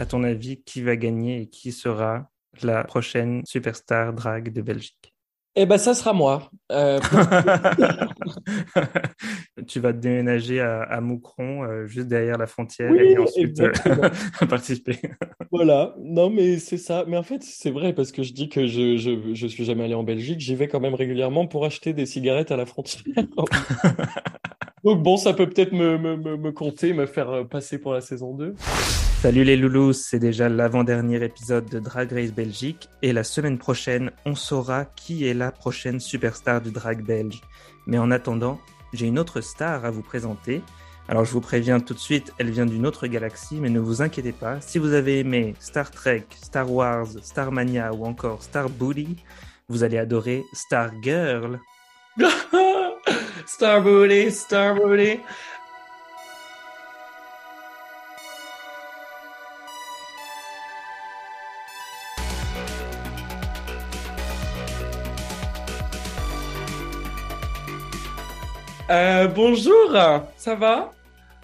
à ton avis, qui va gagner et qui sera la prochaine superstar drag de Belgique? Eh ben, ça sera moi. Euh, tu vas te déménager à, à Moucron, euh, juste derrière la frontière, et ensuite euh, participer. voilà. Non, mais c'est ça. Mais en fait, c'est vrai parce que je dis que je, je, je suis jamais allé en Belgique. J'y vais quand même régulièrement pour acheter des cigarettes à la frontière. Donc bon, ça peut peut-être me, me, me, compter, me faire passer pour la saison 2. Salut les loulous, c'est déjà l'avant-dernier épisode de Drag Race Belgique et la semaine prochaine, on saura qui est la prochaine superstar du drag belge. Mais en attendant, j'ai une autre star à vous présenter. Alors je vous préviens tout de suite, elle vient d'une autre galaxie, mais ne vous inquiétez pas, si vous avez aimé Star Trek, Star Wars, Star Mania ou encore Star Booty, vous allez adorer Star Girl. Star Booty, Star Booty. Euh, bonjour, ça va?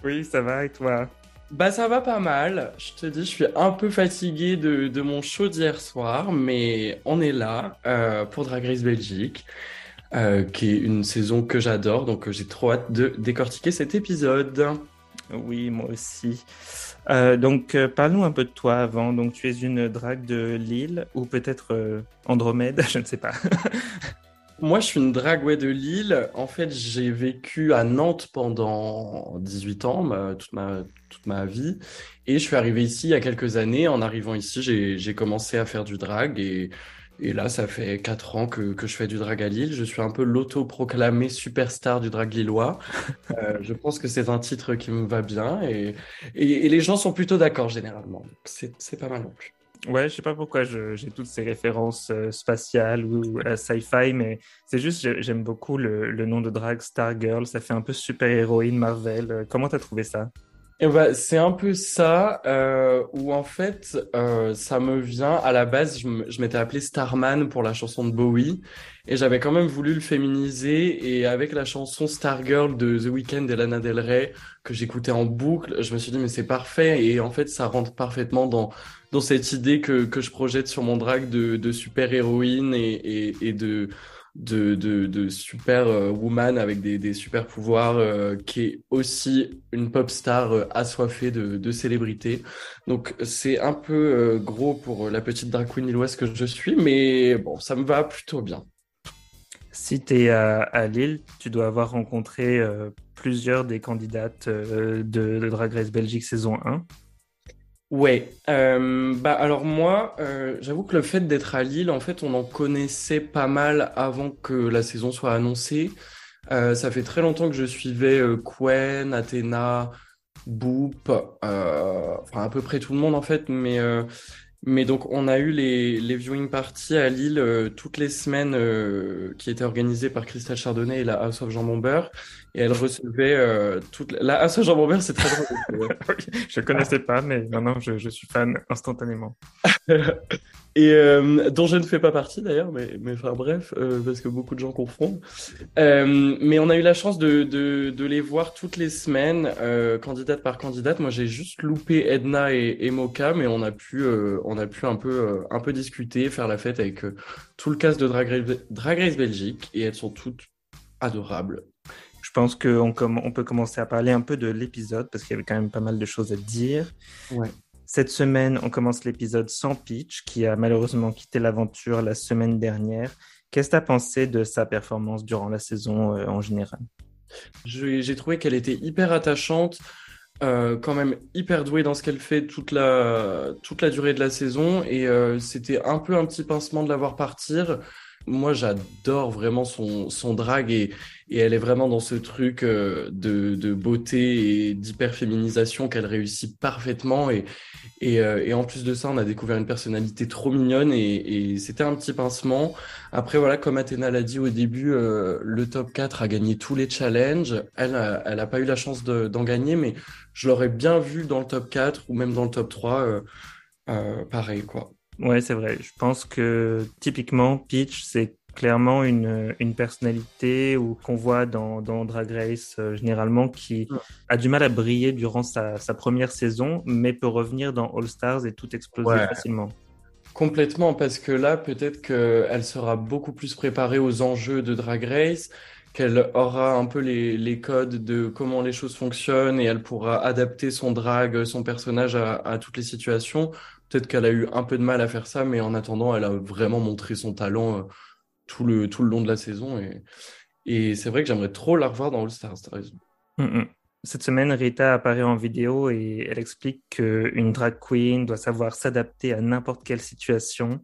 Oui, ça va et toi? Bah ça va pas mal. Je te dis, je suis un peu fatigué de, mon show d'hier soir, mais on est là euh, pour Drag Race Belgique, euh, qui est une saison que j'adore, donc j'ai trop hâte de décortiquer cet épisode. Oui, moi aussi. donc, parle-nous un peu de toi avant. Donc, tu es une drague de Lille ou peut-être Andromède, je ne sais pas. Moi, je suis une dragway de Lille. En fait, j'ai vécu à Nantes pendant 18 ans, toute, ma, toute ma vie. Et je suis arrivé ici il y a quelques années. En arrivant ici, j'ai commencé à faire du drag. Et, et là, ça fait 4 ans que, que, je fais du drag à Lille. Je suis un peu l'auto-proclamé superstar du drag lillois. Euh, je pense que c'est un titre qui me va bien. Et, et, et les gens sont plutôt d'accord généralement. C'est pas mal non plus. Ouais, je sais pas pourquoi j'ai toutes ces références euh, spatiales ou euh, sci-fi, mais c'est juste j'aime beaucoup le, le, nom de drag Stargirl. Ça fait un peu super-héroïne Marvel. Comment t'as trouvé ça? Eh ben, c'est un peu ça, euh, où en fait, euh, ça me vient, à la base, je m'étais appelé Starman pour la chanson de Bowie, et j'avais quand même voulu le féminiser, et avec la chanson Stargirl de The Weeknd et Lana Del Rey, que j'écoutais en boucle, je me suis dit, mais c'est parfait, et en fait, ça rentre parfaitement dans, dans cette idée que, que je projette sur mon drag de, de super-héroïne et, et, et de de, de, super euh, woman avec des, des super pouvoirs, euh, qui est aussi une pop star euh, assoiffée de, de célébrité. Donc c'est un peu gros pour la petite drag queen que je suis, mais bon, ça me va plutôt bien. Si tu es à, à, Lille, tu dois avoir rencontré plusieurs des candidates de, de Drag Race Belgique saison 1. Ouais, euh, bah alors moi, euh, j'avoue que le fait d'être à Lille, en fait, on en connaissait pas mal avant que la saison soit annoncée. Euh, ça fait très longtemps que je suivais euh, Quen, Athéna, Boop, euh, enfin à peu près tout le monde en fait, mais mais donc on a eu les, les viewing parties à Lille toutes les semaines qui étaient organisées par Christelle Chardonnay et la House of Jean Beurre et elle recevait euh, toute la ah, Jean Robert c'est très drôle. Je connaissais pas mais maintenant je, je suis fan instantanément. Et euh, dont je ne fais pas partie d'ailleurs mais mais enfin bref euh, parce que beaucoup de gens confondent. Euh, mais on a eu la chance de, de, de les voir toutes les semaines euh, candidate par candidate. Moi j'ai juste loupé Edna et, et Moka mais on a pu euh, on a pu un peu un peu discuter faire la fête avec tout le cast de Drag Race, Drag Race Belgique. Et elles sont toutes adorables pense qu'on on peut commencer à parler un peu de l'épisode parce qu'il y avait quand même pas mal de choses à dire. Ouais. Cette semaine, on commence l'épisode sans Peach, qui a malheureusement quitté l'aventure la semaine dernière. Qu'est-ce que tu as pensé de sa performance durant la saison euh, en général? J'ai trouvé qu'elle était hyper attachante, euh, quand même hyper douée dans ce qu'elle fait toute la, toute la durée de la saison, et euh, c'était un peu un petit pincement de la voir partir. Moi, j'adore vraiment son, son drag et, elle est vraiment dans ce truc euh, de, beauté et d'hyperféminisation qu'elle réussit parfaitement. Euh, et, en plus de ça, on a découvert une personnalité trop mignonne et, c'était un petit pincement. Après, voilà, comme Athéna l'a dit au début, euh, le top 4 a gagné tous les challenges. Elle, elle a pas eu la chance d'en gagner, mais je l'aurais bien vu dans le top 4 ou même dans le top 3. pareil, quoi. Ouais, c'est vrai. Je pense que typiquement, Peach, c'est clairement une, une personnalité ou qu'on voit dans, dans, Drag Race euh, généralement qui a du mal à briller durant sa, sa, première saison, mais peut revenir dans All Stars et tout exploser facilement. Complètement, parce que là, peut-être qu'elle sera beaucoup plus préparée aux enjeux de Drag Race, qu'elle aura un peu les, les, codes de comment les choses fonctionnent et elle pourra adapter son drag, son personnage à, à toutes les situations. Peut-être qu'elle a eu un peu de mal à faire ça, mais en attendant, elle a vraiment montré son talent euh, tout le, tout le long de la saison. Et, c'est vrai que j'aimerais trop la revoir dans All Stars. Mm, mm. Cette semaine, Rita apparaît en vidéo et elle explique qu'une drag queen doit savoir s'adapter à n'importe quelle situation.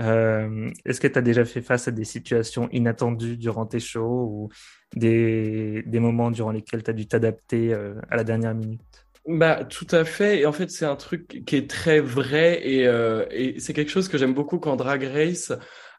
Euh, Est-ce que tu as déjà fait face à des situations inattendues durant tes shows ou des, des moments durant lesquels tu as dû t'adapter euh, à la dernière minute? Bah, tout à fait. Et en fait, c'est un truc qui est très vrai et, euh, et c'est quelque chose que j'aime beaucoup quand Drag Race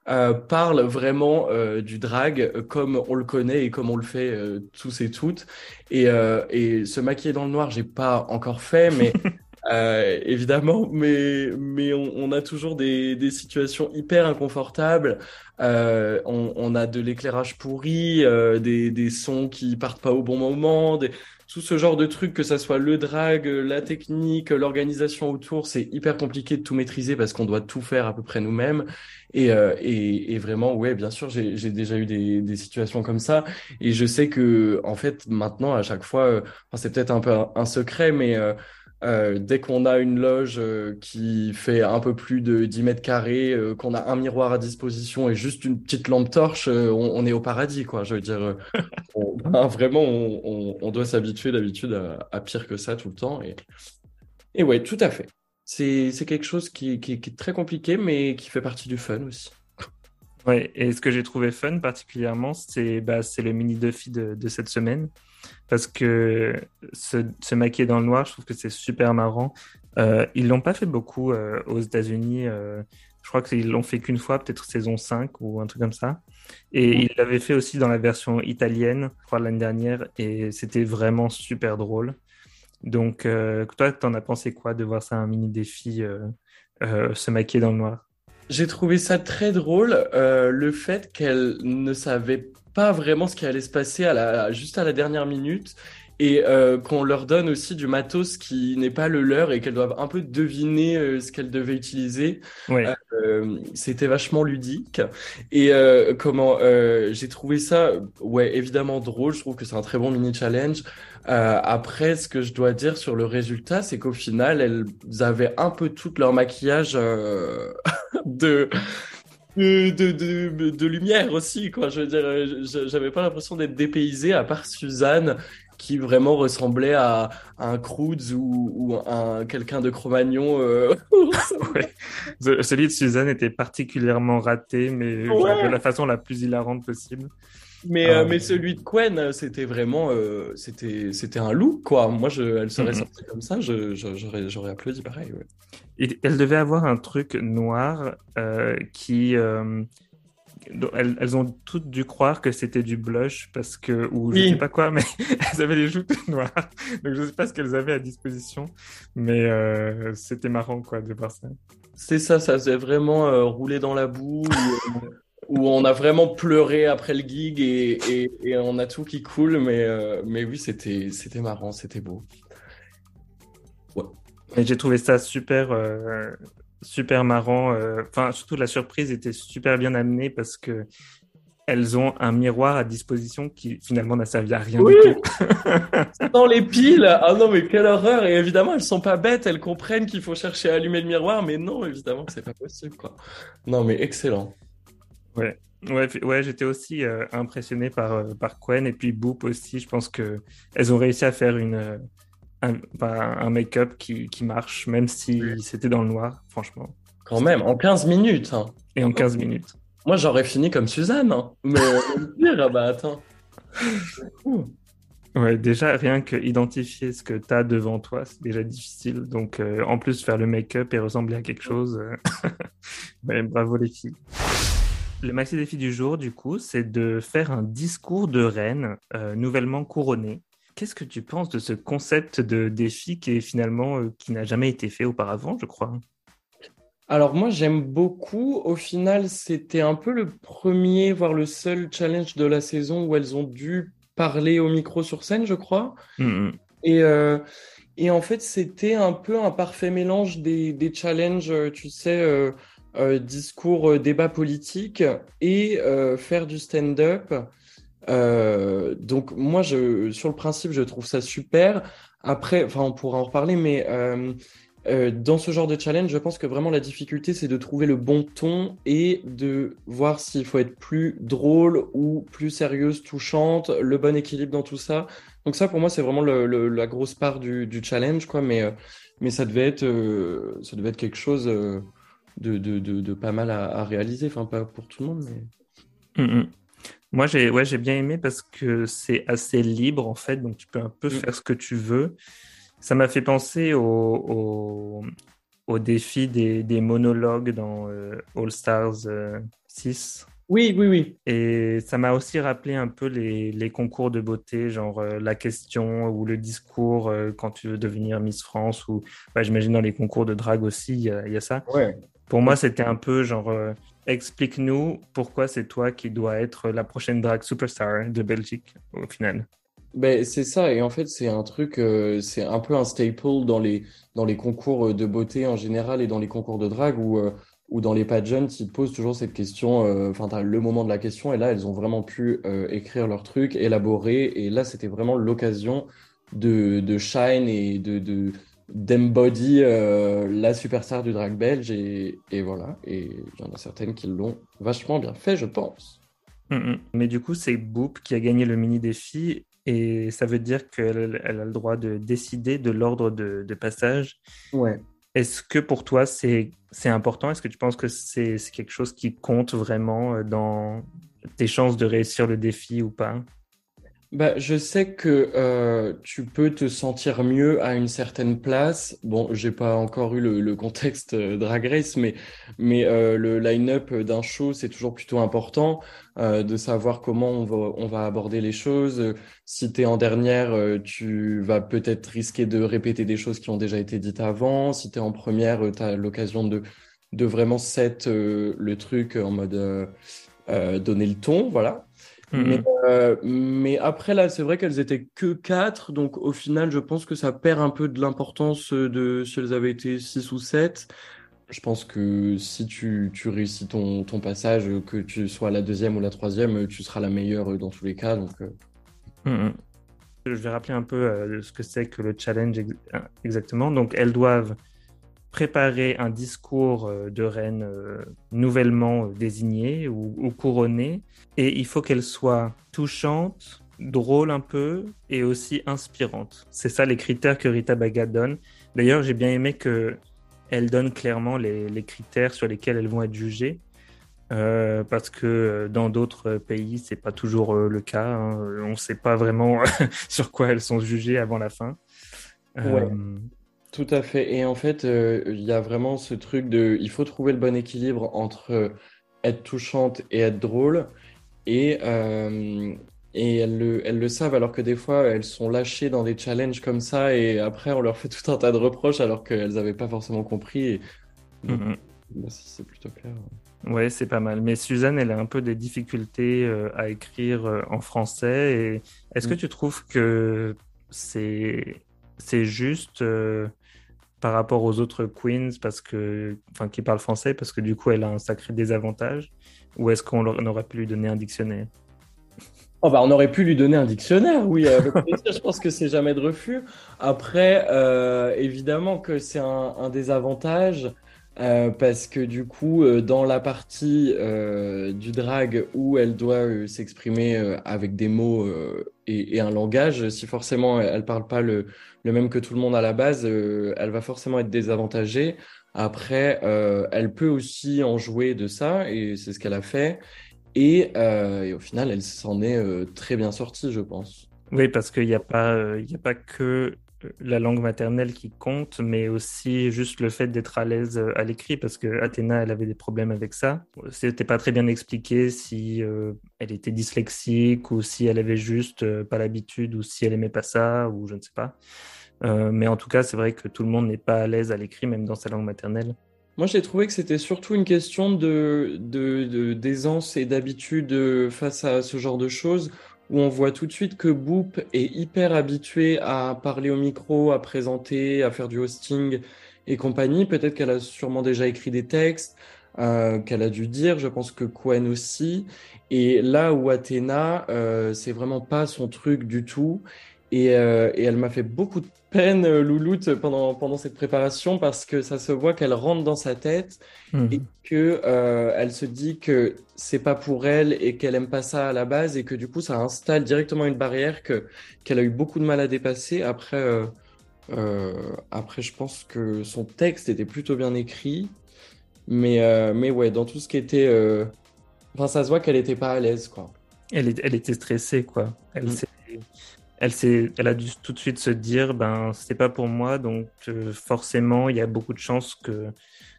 euh, parle vraiment euh, du drag comme on le connaît et comme on le fait euh, tous et toutes. Et, euh, et se maquiller dans le noir, j'ai pas encore fait, mais évidemment, mais mais on, on, a toujours des, des situations hyper inconfortables. On, on, a de l'éclairage pourri, des, des sons qui partent pas au bon moment, des, tout ce genre de trucs, que ça soit le drag, la technique, l'organisation autour, c'est hyper compliqué de tout maîtriser parce qu'on doit tout faire à peu près nous-mêmes. Et, euh, et, et, vraiment, ouais, bien sûr, j'ai déjà eu des, des, situations comme ça. Et je sais que, en fait, maintenant, à chaque fois, euh, c'est peut-être un peu un, secret, mais euh, dès qu'on a une loge euh, qui fait un peu plus de 10 mètres carrés, euh, qu'on a un miroir à disposition et juste une petite lampe torche, on, est au paradis, quoi. Je dire, ben, vraiment, on, doit s'habituer d'habitude à, pire que ça tout le temps. Et, et ouais, tout à fait. C'est quelque chose qui, est très compliqué, mais qui fait partie du fun aussi. Ouais, et ce que j'ai trouvé fun particulièrement, c'est bah, le mini Duffy de, de cette semaine parce que se, se, maquiller dans le noir, je trouve que c'est super marrant. Euh, ils l'ont pas fait beaucoup euh, aux États-Unis. Euh, je crois qu'ils l'ont fait qu'une fois, peut-être saison 5 ou un truc comme ça. Et ils l'avaient fait aussi dans la version italienne, je crois, l'année dernière, et c'était vraiment super drôle. Donc, euh, toi, t'en as pensé quoi de voir ça un mini défi se maquiller dans le noir? J'ai trouvé ça très drôle, le fait qu'elle ne savait pas vraiment ce qui allait se passer à la, juste à la dernière minute et euh, qu'on leur donne aussi du matos qui n'est pas le leur et qu'elles doivent un peu deviner euh, ce qu'elles devaient utiliser. Ouais. Euh, C'était vachement ludique. Et comment j'ai trouvé ça, ouais, évidemment drôle. Je trouve que c'est un très bon mini challenge. après, ce que je dois dire sur le résultat, c'est qu'au final, elles avaient un peu tout leur maquillage de de, de, de, lumière aussi, quoi. Je veux dire, j'avais pas l'impression d'être dépaysé à part Suzanne qui vraiment ressemblait à, un Cruz ou, ou un quelqu'un de Cro-Magnon. Euh... Celui de Suzanne était particulièrement raté, mais de la façon la plus hilarante possible. Mais, euh, mais celui de Quen, c'était vraiment, euh, c'était, c'était un loup, quoi. Moi, je, elle serait mm-hmm. sortie comme ça, je, j'aurais, j'aurais applaudi pareil. Ouais. Et elle devait avoir un truc noir euh, qui, elles, elles, ont toutes dû croire que c'était du blush parce que, ou je sais pas quoi, mais elles avaient les joues toutes noires. Donc je sais pas ce qu'elles avaient à disposition, mais c'était marrant, quoi, de voir ça. C'est ça, ça faisait vraiment rouler dans la boue. Où on a vraiment pleuré après le gig et, et, et on a tout qui coule, mais, euh, mais oui, c'était, c'était marrant, c'était beau. Ouais. Et j'ai trouvé ça super, euh, super marrant. Euh, enfin, surtout la surprise était super bien amenée parce que elles ont un miroir à disposition qui finalement n'a servi à rien oui du tout. Dans les piles Ah non, mais quelle horreur Et évidemment, elles sont pas bêtes, elles comprennent qu'il faut chercher à allumer le miroir, mais non, évidemment que c'est pas possible, quoi. Non, mais excellent. Ouais, ouais, ouais j'étais aussi euh, impressionné par, euh, par Quen et puis Boop aussi. Je pense que elles ont réussi à faire une, euh, un, un make-up qui, qui, marche, même si c'était dans le noir, franchement. Quand même, en 15 minutes. Hein. Et en 15 minutes. Moi, j'aurais fini comme Suzanne. Hein. Mais dire, bah attends. Ouais, déjà, rien que identifier ce que tu as devant toi, c'est déjà difficile. Donc, euh, en plus, faire le make-up et ressembler à quelque chose, ouais, bravo les filles. Le maxi défi du jour, du coup, c'est de faire un discours de reine euh, nouvellement couronné. Qu'est-ce que tu penses de ce concept de défi qui est finalement euh, qui n'a jamais été fait auparavant, je crois? Alors moi j'aime beaucoup. Au final, c'était un peu le premier, voire le seul challenge de la saison où elles ont dû parler au micro sur scène, je crois. Mhm. Et, euh, et en fait, c'était un peu un parfait mélange des, des challenges, tu sais, euh, discours, euh, débat politique et euh, faire du stand-up. Euh, donc moi, je, sur le principe, je trouve ça super. Après, enfin, on pourra en reparler, mais euh, euh, dans ce genre de challenge, je pense que vraiment la difficulté, c'est de trouver le bon ton et de voir s'il faut être plus drôle ou plus sérieuse, touchante, le bon équilibre dans tout ça. Donc ça, pour moi, c'est vraiment la grosse part du, du challenge, quoi. Mais, euh, mais ça devait être, euh, ça devait être quelque chose euh, de, de, de, de pas mal à, à réaliser. Enfin, pas pour tout le monde, mais... Mhm. Moi, j'ai ouais, j'ai bien aimé parce que c'est assez libre en fait, donc tu peux un peu Mm. faire ce que tu veux. Ça m'a fait penser au, au, au défi des, des monologues dans euh, All Stars euh, 6. Oui, oui, oui. Et ça m'a aussi rappelé un peu les, les concours de beauté, genre euh, la question ou le discours euh, quand tu veux devenir Miss France, ou ouais, j'imagine dans les concours de drague aussi, il y y a ça. Ouais. Pour moi, c'était un peu genre, euh, explique-nous pourquoi c'est toi qui dois être la prochaine drag superstar de Belgique, au final. Ben, c'est ça, et en fait, c'est un truc, euh, c'est un peu un staple dans les, dans les concours euh, de beauté en général et dans les concours de drague où, euh, ou dans les pageants, ils posent toujours cette question, euh, enfin, t'as le moment de la question, et là, elles ont vraiment pu euh, écrire leur truc, élaborer, et là, c'était vraiment l'occasion de, de shine et de, de, d'embody euh, la superstar du drag belge, et, et voilà, et il y en a certaines qui l'ont vachement bien fait, je pense. Mhm. Mais du coup, c'est Boop qui a gagné le mini défi, et ça veut dire qu'elle elle a le droit de décider de l'ordre de, de passage. Ouais. Est-ce que pour toi, c'est c'est important? Est-ce que tu penses que c'est c'est quelque chose qui compte vraiment euh, dans tes chances de réussir le défi ou pas? Bah, je sais que euh, tu peux te sentir mieux à une certaine place. Bon, j'ai pas encore eu le, le contexte euh, Drag Race, mais, mais euh, le line-up d'un show, c'est toujours plutôt important euh, de savoir comment on va, on va aborder les choses. Euh, Si tu es en dernière, euh, tu vas peut-être risquer de répéter des choses qui ont déjà été dites avant. Si tu es en première, tu as l'occasion de, de vraiment set euh, le truc en mode euh, euh, donner le ton, voilà. Mais, Mhm. euh, mais après, là, c'est vrai qu'elles étaient que quatre, donc au final, je pense que ça perd un peu de l'importance de si elles avaient été six ou sept. Je pense que si tu, tu réussis ton, ton passage, que tu sois la deuxième ou la troisième, tu seras la meilleure dans tous les cas. Donc, euh, Mhm. Je vais rappeler un peu euh, ce que c'est que le challenge ex- euh, exactement. Donc, elles doivent préparer un discours euh, de reine euh, nouvellement euh, désigné ou, ou couronné. Et il faut qu'elle soit touchante, drôle un peu et aussi inspirante. C'est ça les critères que Rita Baga donne. D'ailleurs, j'ai bien aimé que elle donne clairement les, les critères sur lesquels elles vont être jugées. Euh, parce que dans d'autres pays, c'est pas toujours le cas. hein. On ne sait pas vraiment sur quoi elles sont jugées avant la fin. Ouais. Euh, tout à fait. Et en fait, euh, il y a vraiment ce truc de, il faut trouver le bon équilibre entre euh, être touchante et être drôle. Et, euh, et elles le, elles le savent, alors que des fois, elles sont lâchées dans des challenges comme ça, et après, on leur fait tout un tas de reproches, alors qu'elles n'avaient pas forcément compris. Et... Bah, c'est plutôt clair. Ouais, c'est pas mal. Mais Suzanne, elle a un peu des difficultés euh, à écrire euh, en français. Et est-ce que Mm. tu trouves que c'est c'est juste euh, par rapport aux autres queens parce que enfin qui parlent français parce que du coup elle a un sacré désavantage ou est-ce qu'on aurait pu lui donner un dictionnaire? Oh bah on aurait pu lui donner un dictionnaire, oui, plaisir. Je pense que c'est jamais de refus. Après, euh, évidemment que c'est un, un désavantage euh, parce que du coup, euh, dans la partie euh, du drag où elle doit s'exprimer avec des mots et, un langage, si forcément elle parle pas le, même que tout le monde à la base, elle va forcément être désavantagée. Après, elle peut aussi en jouer de ça et c'est ce qu'elle a fait. Et, au final, elle s'en est très bien sortie, je pense. Oui, parce qu'il n'y a pas, a pas que la langue maternelle qui compte, mais aussi juste le fait d'être à l'aise euh, à l'écrit, parce que Athéna, elle avait des problèmes avec ça. C'était pas très bien expliqué si euh, elle était dyslexique ou si elle avait juste euh, pas l'habitude ou si elle aimait pas ça ou je ne sais pas. Mais en tout cas, c'est vrai que tout le monde n'est pas à l'aise à l'écrit, même dans sa langue maternelle. Moi, j'ai trouvé que c'était surtout une question de, d'aisance et d'habitude face à ce genre de choses, où on voit tout de suite que Boop est hyper habitué à parler au micro, à présenter, à faire du hosting et compagnie. Peut-être qu'elle a sûrement déjà écrit des textes, euh, qu'elle a dû dire. Je pense que Quen aussi. Et là où Athéna, euh, c'est vraiment pas son truc du tout. Et, euh, et elle m'a fait beaucoup de peine, euh, Louloute, pendant, pendant cette préparation, parce que ça se voit qu'elle rentre dans sa tête Mhm. et que euh, elle se dit que c'est pas pour elle et qu'elle aime pas ça à la base et que du coup ça installe directement une barrière que qu'elle a eu beaucoup de mal à dépasser. Après, euh, euh, après, je pense que son texte était plutôt bien écrit, mais mais ouais, dans tout ce qui était, enfin, ça se voit qu'elle était pas à l'aise, quoi. Elle, était stressée, quoi. Elle Mm. Elle a dû tout de suite se dire, ben, c'est pas pour moi, donc euh, forcément, il y a beaucoup de chances que,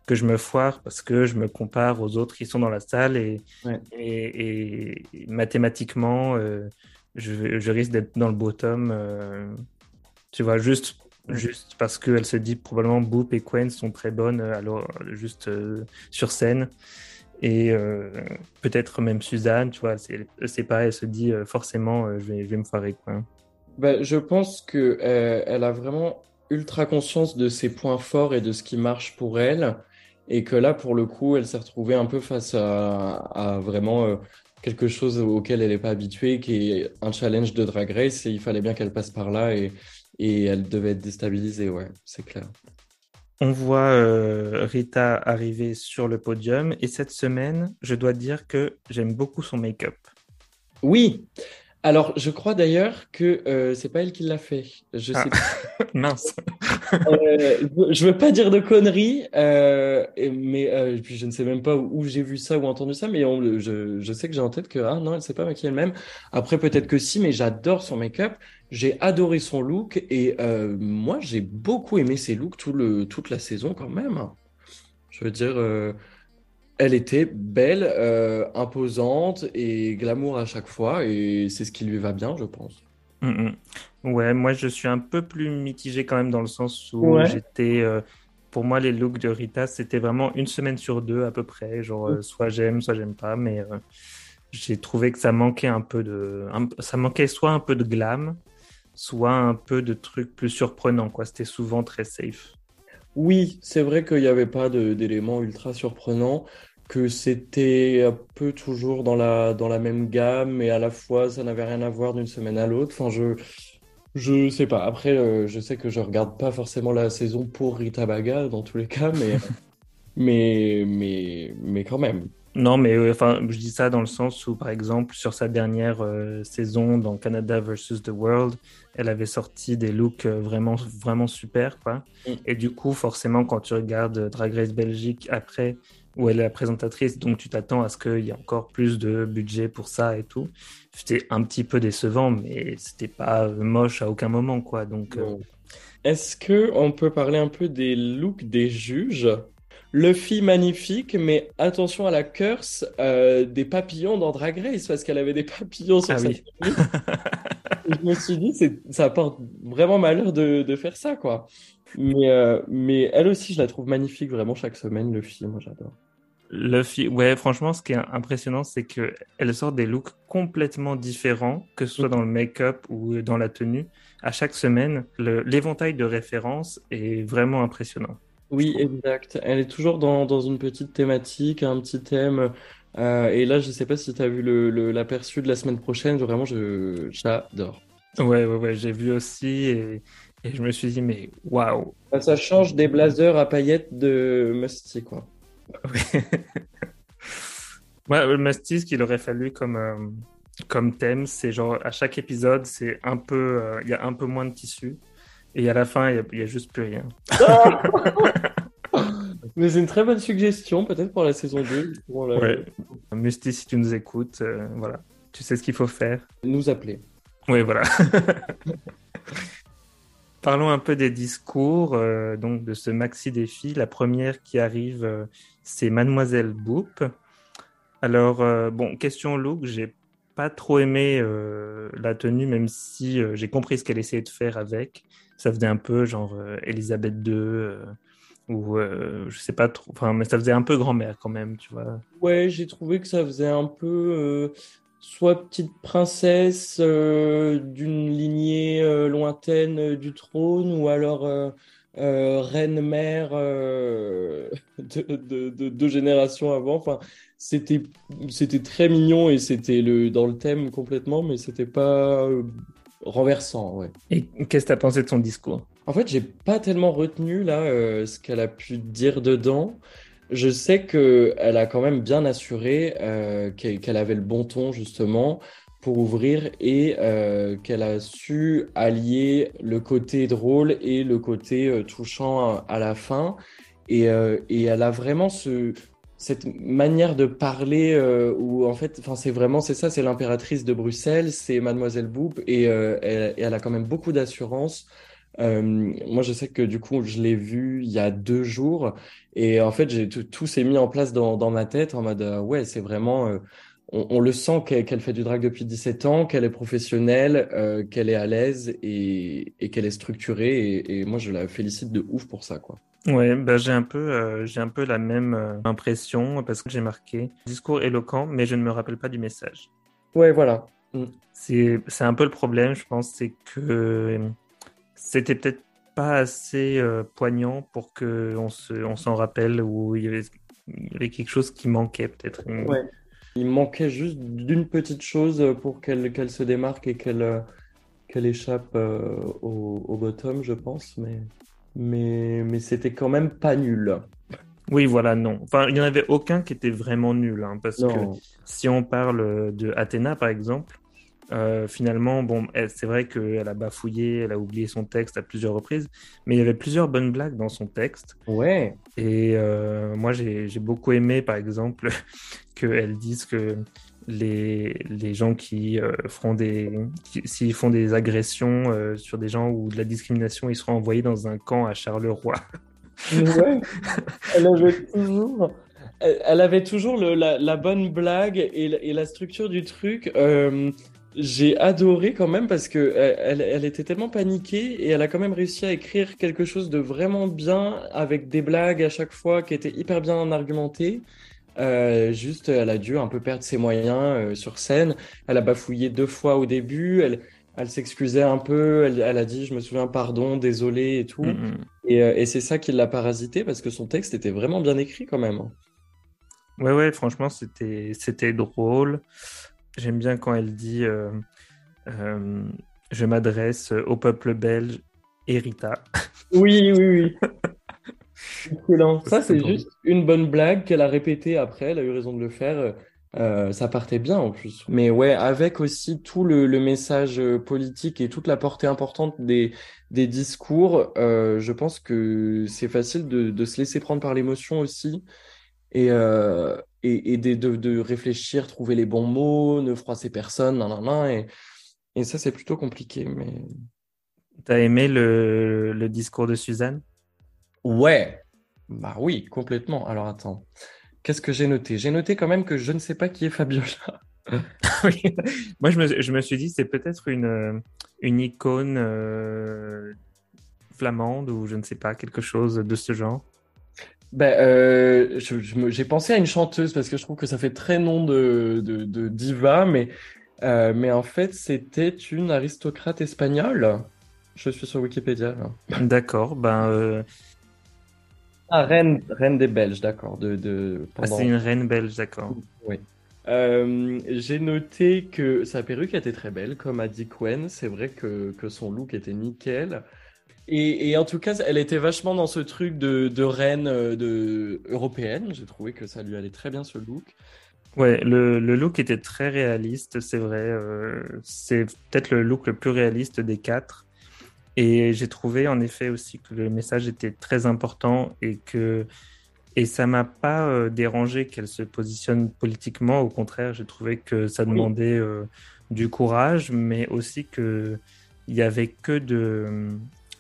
que je me foire parce que je me compare aux autres qui sont dans la salle et, Ouais. et, et mathématiquement, euh, je, je risque d'être dans le bottom, euh, tu vois, juste, juste parce qu'elle se dit probablement Boop et Quen sont très bonnes, alors juste sur scène. Et euh, peut-être même Suzanne, tu vois, c'est c'est pareil, elle se dit euh, forcément, euh, je vais, je vais me foirer, quoi. Bah, je pense que euh, elle a vraiment ultra conscience de ses points forts et de ce qui marche pour elle, et que là, pour le coup, elle s'est retrouvée un peu face à, à vraiment euh, quelque chose auquel elle n'est pas habituée, qui est un challenge de Drag Race, et il fallait bien qu'elle passe par là, et, et elle devait être déstabilisée, ouais, c'est clair. On voit euh, Rita arriver sur le podium, et cette semaine, je dois dire que j'aime beaucoup son make-up. Oui, alors je crois d'ailleurs que euh, c'est pas elle qui l'a fait. Je Ah. sais Mince. Euh, je veux pas dire de conneries, euh, mais euh, puis je ne sais même pas où, j'ai vu ça ou entendu ça, mais on- je, je sais que j'ai en tête que ah non, elle s'est pas maquillée elle-même. Après peut-être que si, mais j'adore son make-up, j'ai adoré son look et euh, moi j'ai beaucoup aimé ses looks tout le, toute la saison quand même. Je veux dire, elle était belle, euh, imposante et glamour à chaque fois et c'est ce qui lui va bien, je pense. Mm, mm. Ouais, moi je suis un peu plus mitigé quand même dans le sens où Ouais. j'étais, euh, pour moi les looks de Rita c'était vraiment une semaine sur deux à peu près, genre euh, soit j'aime, soit j'aime pas, mais euh, j'ai trouvé que ça manquait un peu de, un- ça manquait soit un peu de glam, soit un peu de trucs plus surprenants quoi. C'était souvent très safe. Oui, c'est vrai qu'il n'y avait pas d'éléments ultra surprenants, que c'était un peu toujours dans la, dans la même gamme, mais à la fois ça n'avait rien à voir d'une semaine à l'autre. Enfin, je, je sais pas. Après, euh, je sais que je regarde pas forcément la saison pour Rita Baga dans tous les cas, mais, mais, mais, mais quand même. Non, mais euh, enfin, je dis ça dans le sens où, par exemple, sur sa dernière euh, saison dans Canada versus the World, elle avait sorti des looks vraiment, vraiment super, quoi. Mm. Et du coup, forcément, quand tu regardes Drag Race Belgique après, où elle est la présentatrice, donc tu t'attends à ce qu'il y ait encore plus de budget pour ça et tout. C'était un petit peu décevant, mais c'était pas euh, moche à aucun moment, quoi. Donc, euh, Est-ce que on peut parler un peu des looks des juges? Luffy magnifique, mais attention à la curse euh, des papillons dans Drag Race, parce qu'elle avait des papillons sur Ah sa oui. je me suis dit, ça apporte vraiment malheur de, de faire ça, quoi. Mais, euh, mais elle aussi, je la trouve magnifique vraiment chaque semaine, Luffy, moi j'adore. Luffy, ouais, franchement, ce qui est impressionnant, c'est que elle sort des looks complètement différents, que ce soit dans le make-up ou dans la tenue. À chaque semaine, le- l'éventail de références est vraiment impressionnant. Oui, exact. Elle est toujours dans, dans une petite thématique, un petit thème. Euh, et là, je sais pas si tu as vu le, le- l'aperçu de la semaine prochaine, vraiment, j'adore. Ouais, ouais, ouais, j'ai vu aussi et, et je me suis dit, mais waouh! Bah, Ça change des blazers à paillettes de Musty, quoi. Ouais, Ouais, le Mastis qu'il aurait fallu comme, euh, comme thème, c'est genre à chaque épisode, c'est un peu, euh, il y a un peu moins de tissu et à la fin, il y a, juste plus rien. Mais c'est une très bonne suggestion, peut-être pour la saison 2. Pour la- Ouais. Musty, si tu nous écoutes, euh, voilà, tu sais ce qu'il faut faire. Nous appeler. Oui, voilà. Parlons un peu des discours, euh, donc de ce maxi défi. La première qui arrive, euh, c'est Mademoiselle Boop. Alors, euh, bon, question look, j'ai pas trop aimé la tenue, même si j'ai compris ce qu'elle essayait de faire avec. Ça faisait un peu genre Elisabeth II, ou je sais pas trop. Enfin, mais ça faisait un peu grand-mère quand même, tu vois. Ouais, j'ai trouvé que ça faisait un peu soit petite princesse d'une lignée lointaine du trône, ou alors reine-mère de, de, deux générations avant. Enfin, c'était c'était très mignon et c'était le dans le thème complètement, mais c'était pas renversant, ouais. Et qu'est-ce que tu as pensé de son discours? En fait, j'ai pas tellement retenu là euh, ce qu'elle a pu dire dedans. Je sais qu'elle a quand même bien assuré euh, qu'elle avait le bon ton justement pour ouvrir et euh, qu'elle a su allier le côté drôle et le côté touchant à, la fin. Et, elle a vraiment ce, cette manière de parler euh, où en fait, c'est vraiment c'est ça, c'est l'impératrice de Bruxelles, c'est Mademoiselle Boop et, euh, elle, a quand même beaucoup d'assurance. Euh, moi, je sais que du coup, je l'ai vue il y a deux jours et en fait, j'ai tout, s'est mis en place dans, dans ma tête en mode ouais, c'est vraiment on, le sent qu'elle fait du drag depuis 17 ans, qu'elle est professionnelle, qu'elle est à l'aise et, et qu'elle est structurée et, et moi, je la félicite de ouf pour ça quoi. Ouais, bah j'ai un peu, euh, j'ai un peu la même euh, impression parce que j'ai marqué discours éloquent, mais je ne me rappelle pas du message. Ouais, voilà. Mm. C'est, c'est un peu le problème, je pense, c'est que c'était peut-être pas assez euh, poignant pour que on se, on s'en rappelle ou il y, avait, il y avait quelque chose qui manquait peut-être. Ouais. Il manquait juste d'une petite chose pour qu'elle, qu'elle se démarque et qu'elle, qu'elle échappe au, au bottom, je pense, mais mais, mais c'était quand même pas nul. Oui, voilà, non. Enfin, il n'y en avait aucun qui était vraiment nul, hein, parce que si on parle de Athéna, par exemple, euh, finalement, bon, c'est vrai qu'elle a bafouillé, elle a oublié son texte à plusieurs reprises, mais il y avait plusieurs bonnes blagues dans son texte. Ouais. Et euh, moi, j'ai beaucoup aimé, par exemple, qu'elle dise que les, les gens qui euh, feront des s'ils font des agressions euh, sur des gens ou de la discrimination, ils seront envoyés dans un camp à Charleroi. ouais, elle avait toujours, elle avait toujours le, la, la, bonne blague et, et, la structure du truc. Euh, j'ai adoré quand même parce que elle, elle, était tellement paniquée et elle a quand même réussi à écrire quelque chose de vraiment bien avec des blagues à chaque fois qui étaient hyper bien argumentées. Euh, juste, elle a dû un peu perdre ses moyens euh, sur scène. Elle a bafouillé deux fois au début. Elle, elle s'excusait un peu. Elle, elle, a dit, je me souviens, pardon, désolé et tout. Mm, mm. Et, euh, et c'est ça qui l'a parasité parce que son texte était vraiment bien écrit quand même. Ouais, ouais, franchement, c'était drôle. J'aime bien quand elle dit, je m'adresse au peuple belge, Erita. Oui, oui, oui. Excellent. Ça, c'est juste une bonne blague qu'elle a répétée après. Elle a eu raison de le faire. Euh, ça partait bien en plus. Mais ouais, avec aussi tout le, message euh, politique et toute la portée importante des, des discours, euh, je pense que c'est facile de, de, se laisser prendre par l'émotion aussi et, et, et de, de, réfléchir, trouver les bons mots, ne froisser personne, nan, nan, et, et ça, c'est plutôt compliqué. Mais... T'as aimé le, le discours de Suzanne? Ouais, bah oui, complètement. Alors attends, qu'est-ce que j'ai noté? J'ai noté quand même que je ne sais pas qui est Fabiola. Moi, je me, je me, suis dit, c'est peut-être une, euh, une icône euh, flamande ou je ne sais pas, quelque chose de ce genre. Ben, euh, j'ai pensé à une chanteuse parce que je trouve que ça fait très nom de, de, de diva, mais, mais en fait, c'était une aristocrate espagnole. Je suis sur Wikipédia. D'accord, ben ah, reine, reine des Belges, d'accord. De, de, ah, c'est une reine belge, d'accord. Oui. Euh, j'ai noté que sa perruque était très belle, comme a dit Quen. C'est vrai que, que, son look était nickel. Et, et, en tout cas, elle était vachement dans ce truc de, de reine euh, de, européenne. J'ai trouvé que ça lui allait très bien ce look. Ouais, le, le look était très réaliste, c'est vrai. Euh, c'est peut-être le look le plus réaliste des quatre. Et j'ai trouvé en effet aussi que le message était très important et que et ça m'a pas euh, dérangé qu'elle se positionne politiquement. Au contraire, j'ai trouvé que ça demandait euh, du courage, mais aussi que il y avait que de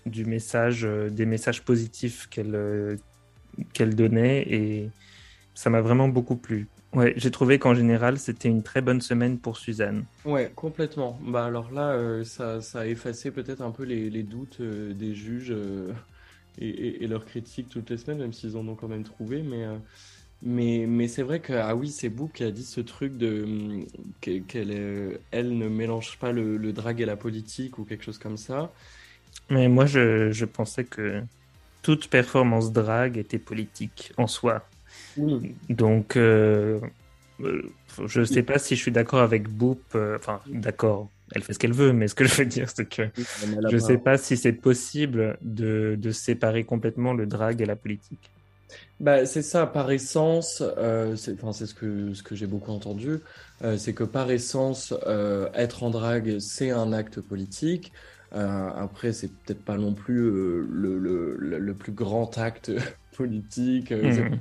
du message, euh, des messages positifs qu'elle qu'elle donnait et ça m'a vraiment beaucoup plu. Ouais, j'ai trouvé qu'en général, c'était une très bonne semaine pour Suzanne. Ouais, complètement. Bah alors là, euh, ça, ça, a effacé peut-être un peu les, les doutes euh, des juges euh, et, leurs critiques toutes les semaines, même s'ils en ont quand même trouvé. Mais, mais, mais c'est vrai que, ah oui, c'est Book qui a dit ce truc de hum, qu'elle elle ne mélange pas le, le drag et la politique ou quelque chose comme ça. Mais moi, je, je pensais que toute performance drag était politique en soi. Donc, euh, euh, je ne sais pas si je suis d'accord avec Boop. Euh, enfin, d'accord, elle fait ce qu'elle veut, mais ce que je veux dire, c'est que je ne sais pas si c'est possible de, de, séparer complètement le drag et la politique. Bah, c'est ça, par essence, c'est ce que, ce que j'ai beaucoup entendu, c'est que par essence, être en drag, c'est un acte politique. Euh, après, c'est peut-être pas non plus euh, le, le, le, plus grand acte politique. Mhm.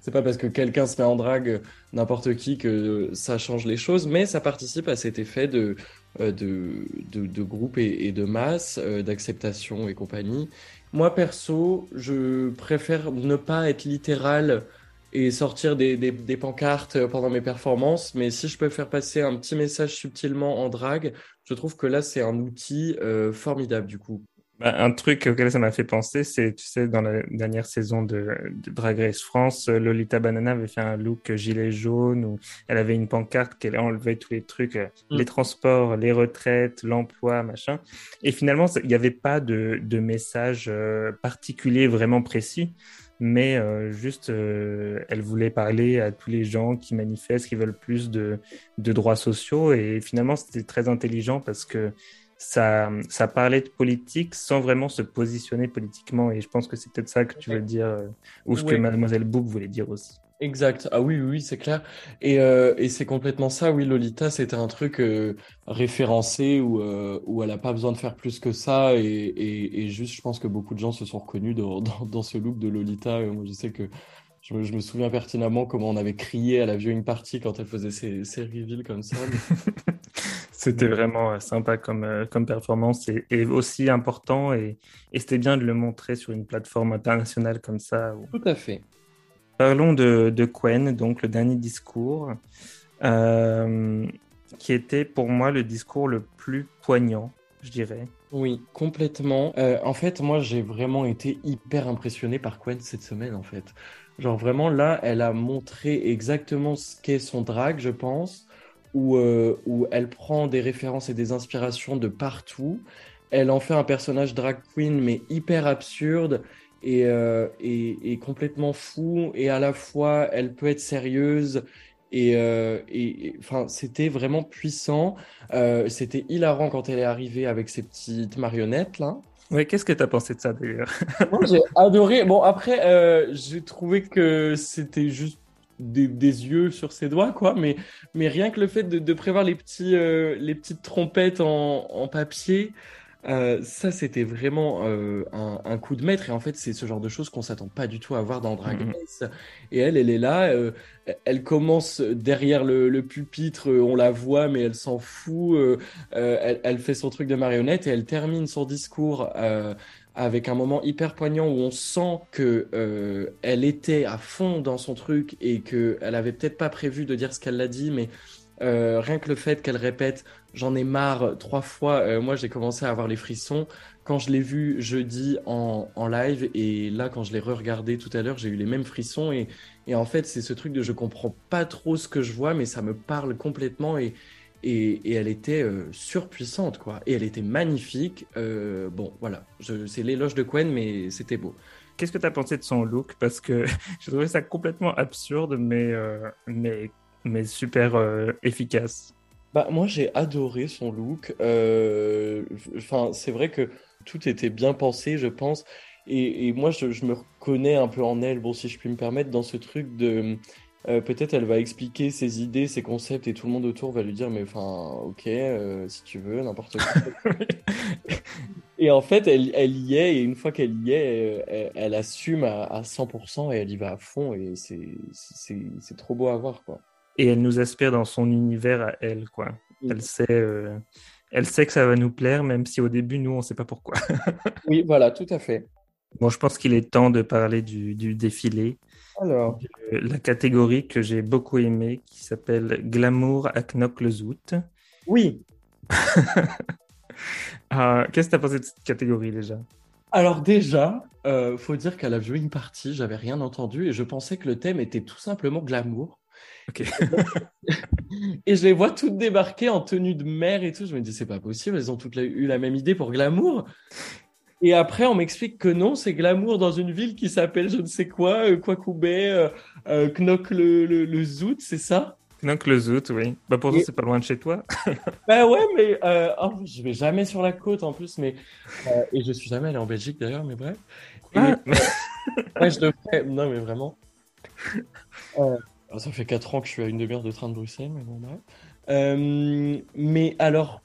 C'est pas parce que quelqu'un se met en drague n'importe qui que ça change les choses, mais ça participe à cet effet de, de, de, de groupe et, et, de masse, d'acceptation et compagnie. Moi, perso, je préfère ne pas être littéral et sortir des, des, des, pancartes pendant mes performances. Mais si je peux faire passer un petit message subtilement en drague, je trouve que là, c'est un outil euh, formidable du coup. Bah, un truc auquel ça m'a fait penser, c'est, tu sais, dans la dernière saison de, Drag Race France, Lolita Banana avait fait un look gilet jaune où elle avait une pancarte qu'elle enlevait tous les trucs, euh, mm. les transports, les retraites, l'emploi, machin. Et finalement, il n'y avait pas de, de message euh, particulier vraiment précis mais euh, juste, euh, elle voulait parler à tous les gens qui manifestent, qui veulent plus de, de droits sociaux. Et finalement, c'était très intelligent parce que ça, ça parlait de politique sans vraiment se positionner politiquement. Et je pense que c'est peut-être ça que tu veux dire, euh, ou ce que Mademoiselle Book voulait dire aussi. Exact. Ah oui, oui, c'est clair. Et, euh, et c'est complètement ça. Oui, Lolita, c'était un truc euh, référencé où, euh, où elle n'a pas besoin de faire plus que ça. Et, et, et, juste, je pense que beaucoup de gens se sont reconnus dans, dans, dans ce look de Lolita. moi, je sais que je me, je me, souviens pertinemment comment on avait crié à la viewing party quand elle faisait ses, ses reveals comme ça. c'était vraiment sympa comme, comme performance et, et aussi important. Et, et c'était bien de le montrer sur une plateforme internationale comme ça. Tout à fait. Parlons de, de Quen, donc le dernier discours, euh, qui était pour moi le discours le plus poignant, je dirais. Oui, complètement. Euh, en fait, moi, j'ai vraiment été hyper impressionné par Quen cette semaine, en fait. Genre, vraiment, là, elle a montré exactement ce qu'est son drag, je pense, où, euh, où elle prend des références et des inspirations de partout. Elle en fait un personnage drag queen, mais hyper absurde euh, et, et, complètement fou et à la fois elle peut être sérieuse et, euh, et enfin c'était vraiment puissant. Euh, c'était hilarant quand elle est arrivée avec ses petites marionnettes là. Ouais qu'est-ce que tu as pensé de ça d'ailleurs? Moi j'ai adoré. Bon après euh, j'ai trouvé que c'était juste des, des, yeux sur ses doigts quoi mais mais rien que le fait de, de prévoir les petits euh, les petites trompettes en, en papier euh, ça, c'était vraiment euh, un, un, coup de maître. Et en fait, c'est ce genre de choses qu'on s'attend pas du tout à voir dans Drag mm-hmm. Race. Et elle, elle est là. Euh, elle commence derrière le, le, pupitre. On la voit, mais elle s'en fout. Elle, elle, fait son truc de marionnette et elle termine son discours avec un moment hyper poignant où on sent que elle était à fond dans son truc et que elle avait peut-être pas prévu de dire ce qu'elle l'a dit, mais euh, rien que le fait qu'elle répète j'en ai marre trois fois, euh, moi j'ai commencé à avoir les frissons. Quand je l'ai vu jeudi en, en, live et là quand je l'ai re-regardé tout à l'heure, j'ai eu les mêmes frissons et, et en fait c'est ce truc de je comprends pas trop ce que je vois mais ça me parle complètement et, et, et elle était euh, surpuissante quoi et elle était magnifique. bon voilà, c'est l'éloge de Quen mais c'était beau. Qu'est-ce que tu as pensé de son look? Parce que je trouvais ça complètement absurde, mais, mais mais super euh, efficace. Bah, moi, j'ai adoré son look. Euh, enfin, c'est vrai que tout était bien pensé, je pense. Et, et moi, je, je, me reconnais un peu en elle, bon, si je puis me permettre, dans ce truc de. Euh, peut-être elle va expliquer ses idées, ses concepts, et tout le monde autour va lui dire, mais enfin, ok, euh, si tu veux, n'importe quoi. et en fait, elle, elle y est, et une fois qu'elle y est, elle, elle assume à, à, 100% et elle y va à fond, et c'est trop beau à voir, quoi et elle nous aspire dans son univers à elle, quoi. Elle sait, euh, elle sait que ça va nous plaire, même si au début, nous, on ne sait pas pourquoi. oui, voilà, tout à fait. Bon, je pense qu'il est temps de parler du, du défilé. Alors. la catégorie que j'ai beaucoup aimée, qui s'appelle Glamour à Knock-le-Zout. Oui. Ah, qu'est-ce que tu as pensé de cette catégorie déjà? Alors déjà, euh, faut dire qu'à la viewing party, j'avais rien entendu et je pensais que le thème était tout simplement glamour. Et je les vois toutes débarquer en tenue de mère et tout. Je me dis, c'est pas possible, elles ont toutes eu la même idée pour glamour. Et après, on m'explique que non, c'est glamour dans une ville qui s'appelle je ne sais quoi, euh, Kwakubé, euh, euh, Knock le, le, le Zout, c'est ça? Donc le zout, oui. Bah pour Et- c'est pas loin de chez toi. Bah ouais, mais euh, oh, je vais jamais sur la côte en plus, mais euh, et je suis jamais allé en Belgique d'ailleurs, mais bref. Et- Ah, Ouais, je le ferai. Non, mais vraiment. Alors, ça fait 4 ans que je suis à une demi-heure de train de Bruxelles, mais bon, bref. Euh, mais alors,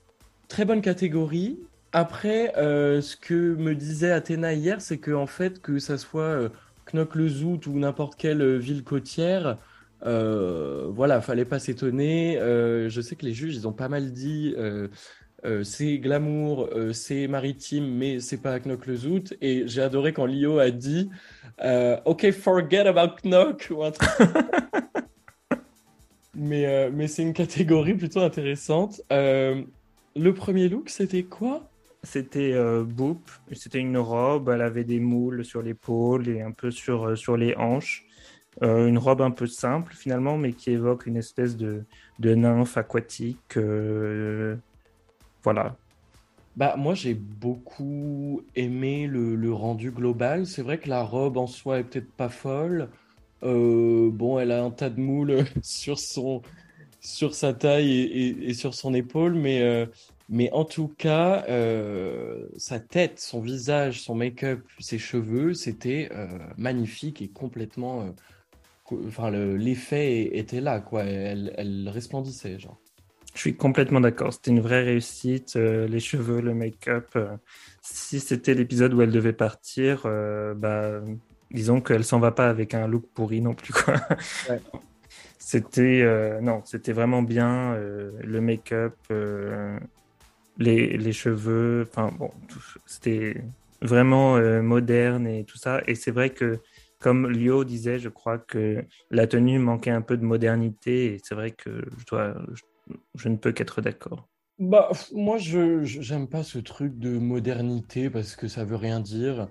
très bonne catégorie. Après, euh, ce que me disait Athéna hier, c'est que en fait, que ça soit euh, Knokke-le-Zout ou n'importe quelle euh, ville côtière, voilà, fallait pas s'étonner. Je sais que les juges, ils ont pas mal dit. Euh, c'est glamour, euh, c'est maritime, mais c'est pas Knokke-le-Zout. Et j'ai adoré quand Lio a dit euh, OK, forget about Knock ou un truc. mais mais c'est une catégorie plutôt intéressante. Le premier look, c'était quoi? C'était Boop. C'était une robe. Elle avait des moules sur l'épaule et un peu sur, sur les hanches. Euh, une robe un peu simple finalement, mais qui évoque une espèce de, de nymphe aquatique. euh, Voilà. Bah, moi, j'ai beaucoup aimé le, rendu global. C'est vrai que la robe en soi est peut-être pas folle. Euh, bon, elle a un tas de moules sur son, sur sa taille et, sur son épaule, mais, euh, mais en tout cas, euh, sa tête, son visage, son make-up, ses cheveux, c'était magnifique et complètement. co- enfin, le- l'effet était là, quoi. Elle, elle resplendissait, genre. Je suis complètement d'accord. C'était une vraie réussite. euh, les cheveux, le make-up. euh, si c'était l'épisode où elle devait partir, euh, bah, disons qu'elle s'en va pas avec un look pourri non plus, quoi. Ouais. C'était non, c'était vraiment bien. le make-up, les, les cheveux. Enfin bon, c'était vraiment moderne et tout ça. Et c'est vrai que, comme Lio disait, je crois que la tenue manquait un peu de modernité. Et c'est vrai que je dois, je, je ne peux qu'être d'accord. Bah, moi, je, j'aime pas ce truc de modernité parce que ça veut rien dire.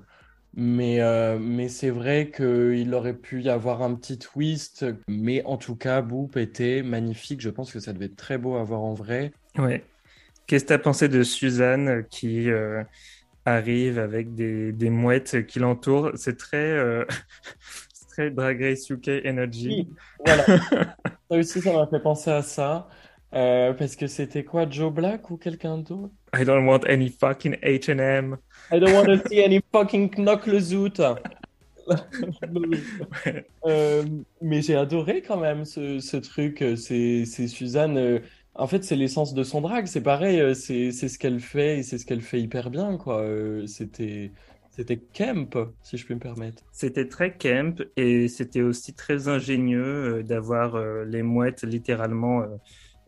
Mais, euh, mais c'est vrai qu'il aurait pu y avoir un petit twist. Mais en tout cas, Boop était magnifique. Je pense que ça devait être très beau à voir en vrai. Ouais. Qu'est-ce que tu as pensé de Suzanne qui euh, arrive avec des, des mouettes qui l'entourent? C'est très, euh, très Drag Race UK Energy. Oui, voilà. Ça aussi, ça m'a fait penser à ça. Euh, parce que c'était quoi, Joe Black ou quelqu'un d'autre? I don't want any fucking H&M. I don't want to see any fucking knock-le-zoot. Euh, mais j'ai adoré quand même ce, ce truc. euh, C'est, Suzanne. euh, en fait, c'est l'essence de son drag. C'est pareil. C'est, ce qu'elle fait et c'est ce qu'elle fait hyper bien, quoi. C'était, c'était camp, si je peux me permettre. C'était très camp et c'était aussi très ingénieux d'avoir les mouettes littéralement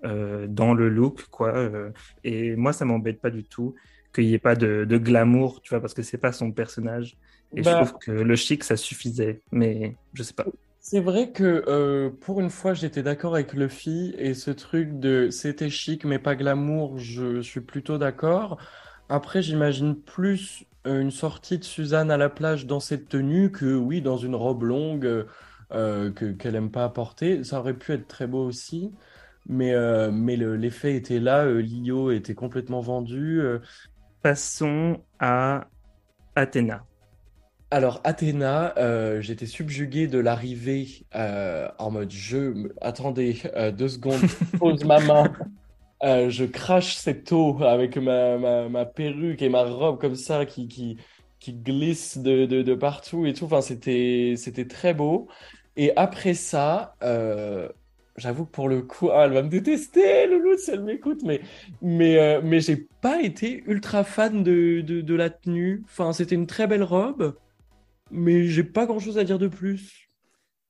euh, dans le look, quoi. euh. et moi, ça m'embête pas du tout qu'il n'y ait pas de, de glamour, tu vois, parce que c'est pas son personnage. Et je Bah, trouve que le chic, ça suffisait. Mais je sais pas. c'est vrai que euh, pour une fois, j'étais d'accord avec Luffy et ce truc de c'était chic mais pas glamour, je, suis plutôt d'accord. Après, j'imagine plus une sortie de Suzanne à la plage dans cette tenue que oui, dans une robe longue que qu'elle aime pas porter. Ça aurait pu être très beau aussi, mais euh, mais le- l'effet était là. euh, Lio était complètement vendu. euh. Passons à Athéna. Alors, Athéna, j'étais subjugué de l'arrivée en mode jeu. Attendez, deux secondes, pose ma main. Je crache cette eau avec ma, ma, ma perruque et ma robe comme ça qui, qui, qui glisse de, de, de partout et tout. Enfin, c'était, c'était très beau. Et après ça, euh, j'avoue que pour le coup, ah, elle va me détester, Loulou, si elle m'écoute, mais, mais, euh, mais j'ai pas été ultra fan de, de, de la tenue. Enfin, c'était une très belle robe, mais j'ai pas grand-chose à dire de plus.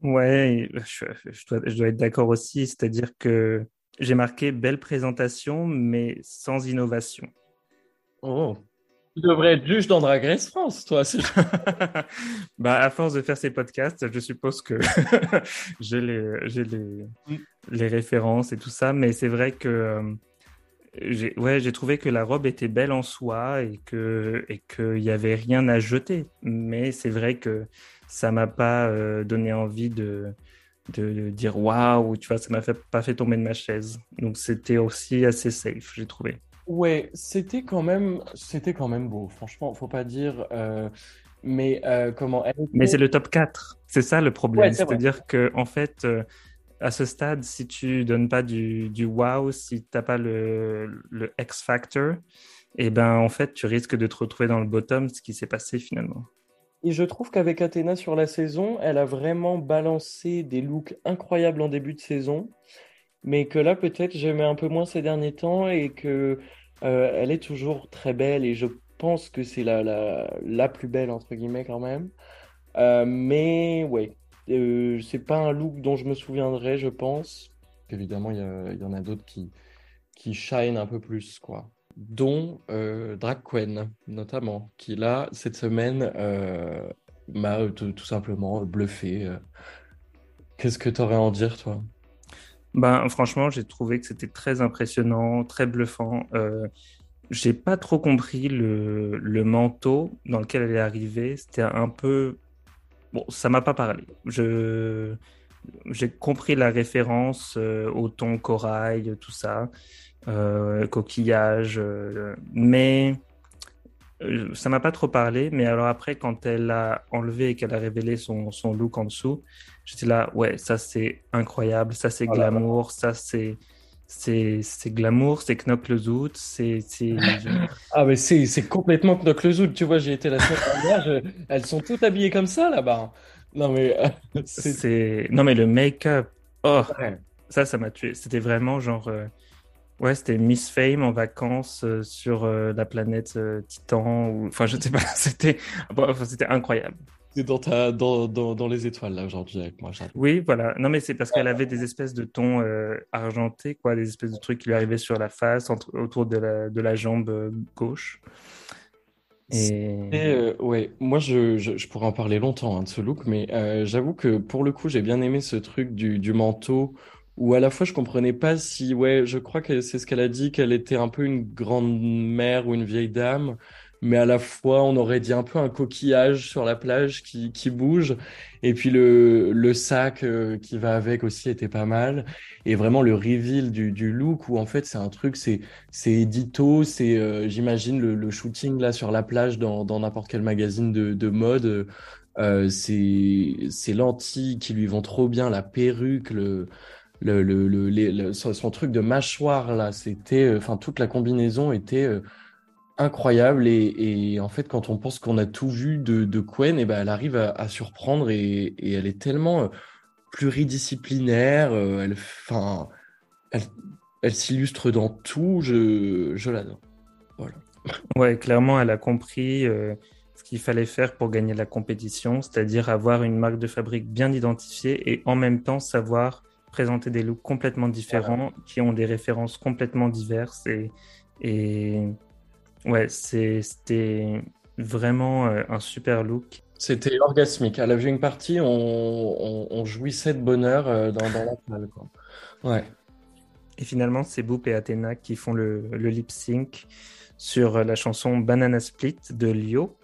Ouais, je, je dois, je dois être d'accord aussi, c'est-à-dire que j'ai marqué belle présentation, mais sans innovation. Oh. Tu devrais être juge dans Drag Race France, toi. Bah, à force de faire ces podcasts, je suppose que j'ai les, j'ai les, Mm. les références et tout ça, mais c'est vrai que euh, ouais, j'ai trouvé que la robe était belle en soi et que et qu'il n'y avait rien à jeter. Mais c'est vrai que ça m'a pas euh, donné envie de, de, dire waouh, tu vois, ça m'a fait, pas fait tomber de ma chaise. Donc c'était aussi assez safe, j'ai trouvé. Ouais, c'était quand même, c'était quand même beau. Franchement, faut pas dire. Euh, mais euh, comment Mais c'est le top 4. C'est ça le problème. C'est-à-dire que en fait, à ce stade, si tu donnes pas du, du wow, si tu n'as pas le, le X Factor, et eh ben en fait, tu risques de te retrouver dans le bottom, ce qui s'est passé finalement. Et je trouve qu'avec Athéna sur la saison, elle a vraiment balancé des looks incroyables en début de saison, mais que là peut-être j'aimais un peu moins ces derniers temps et que euh, elle est toujours très belle et je pense que c'est la, la, la, plus belle entre guillemets quand même. Euh, mais ouais, euh, c'est pas un look dont je me souviendrai, je pense. Évidemment, il y, en a d'autres qui, qui shine un peu plus, quoi. Dont euh, Drag Queen, notamment, qui là, cette semaine, m'a tout, simplement bluffé. Qu'est-ce que tu aurais à en dire, toi? Ben, franchement, j'ai trouvé que c'était très impressionnant, très bluffant. j'ai pas trop compris le, le, manteau dans lequel elle est arrivée. C'était un peu Bon, ça m'a pas parlé. Je j'ai compris la référence euh, au ton corail, tout ça, euh, coquillage, euh, mais ça m'a pas trop parlé. Mais alors après, quand elle a enlevé et qu'elle a révélé son, son look en dessous, j'étais là, ouais, ça c'est incroyable, ça c'est oh glamour, ça c'est c'est glamour, c'est Knock le Zoot, c'est. ah, mais c'est complètement Knock le Zoot, tu vois, j'ai été la semaine dernière, elles sont toutes habillées comme ça là-bas. Non, mais. c'est non, mais le make-up, oh, ça, ça m'a tué. C'était vraiment genre. Euh, ouais, c'était Miss Fame en vacances euh, sur euh, la planète Titan, ou. Enfin, je sais pas, c'était bon, c'était incroyable dans, ta, dans, dans, dans, les étoiles là aujourd'hui avec moi. Oui, voilà. Non, mais c'est parce qu'elle avait des espèces de tons euh, argentés, quoi, des espèces de trucs qui lui arrivaient sur la face, entre, autour de la, de la jambe euh, gauche. Et... Euh, ouais, moi je, je, pourrais en parler longtemps hein, de ce look, mais j'avoue que pour le coup j'ai bien aimé ce truc du, du manteau où à la fois je comprenais pas si, ouais, je crois que c'est ce qu'elle a dit, qu'elle était un peu une grande mère ou une vieille dame, mais à la fois on aurait dit un peu un coquillage sur la plage qui, qui bouge. Et puis le, le sac euh, qui va avec aussi était pas mal. Et vraiment le reveal du, du look où en fait c'est un truc c'est c'est édito c'est euh, j'imagine le, le, shooting là sur la plage dans n'importe quel magazine de, de mode. Euh, c'est lentilles qui lui vont trop bien la perruque le le, le, le, son truc de mâchoire là c'était enfin toute la combinaison était incroyable et, en fait quand on pense qu'on a tout vu de, de Quen, et eh ben elle arrive à, surprendre et, elle est tellement euh, pluridisciplinaire, euh, elle, enfin, elle, s'illustre dans tout, je, je l'adore. Voilà. Ouais, clairement, elle a compris euh, ce qu'il fallait faire pour gagner la compétition, c'est-à-dire avoir une marque de fabrique bien identifiée et en même temps savoir présenter des looks complètement différents qui ont des références complètement diverses et, et Ouais, c'était vraiment euh, un super look. C'était orgasmique. À la viewing party, on, on, jouissait de bonheur euh, dans, dans la salle. Ouais. Et finalement, c'est Boop et Athéna qui font le, le lip sync sur la chanson Banana Split de Lio.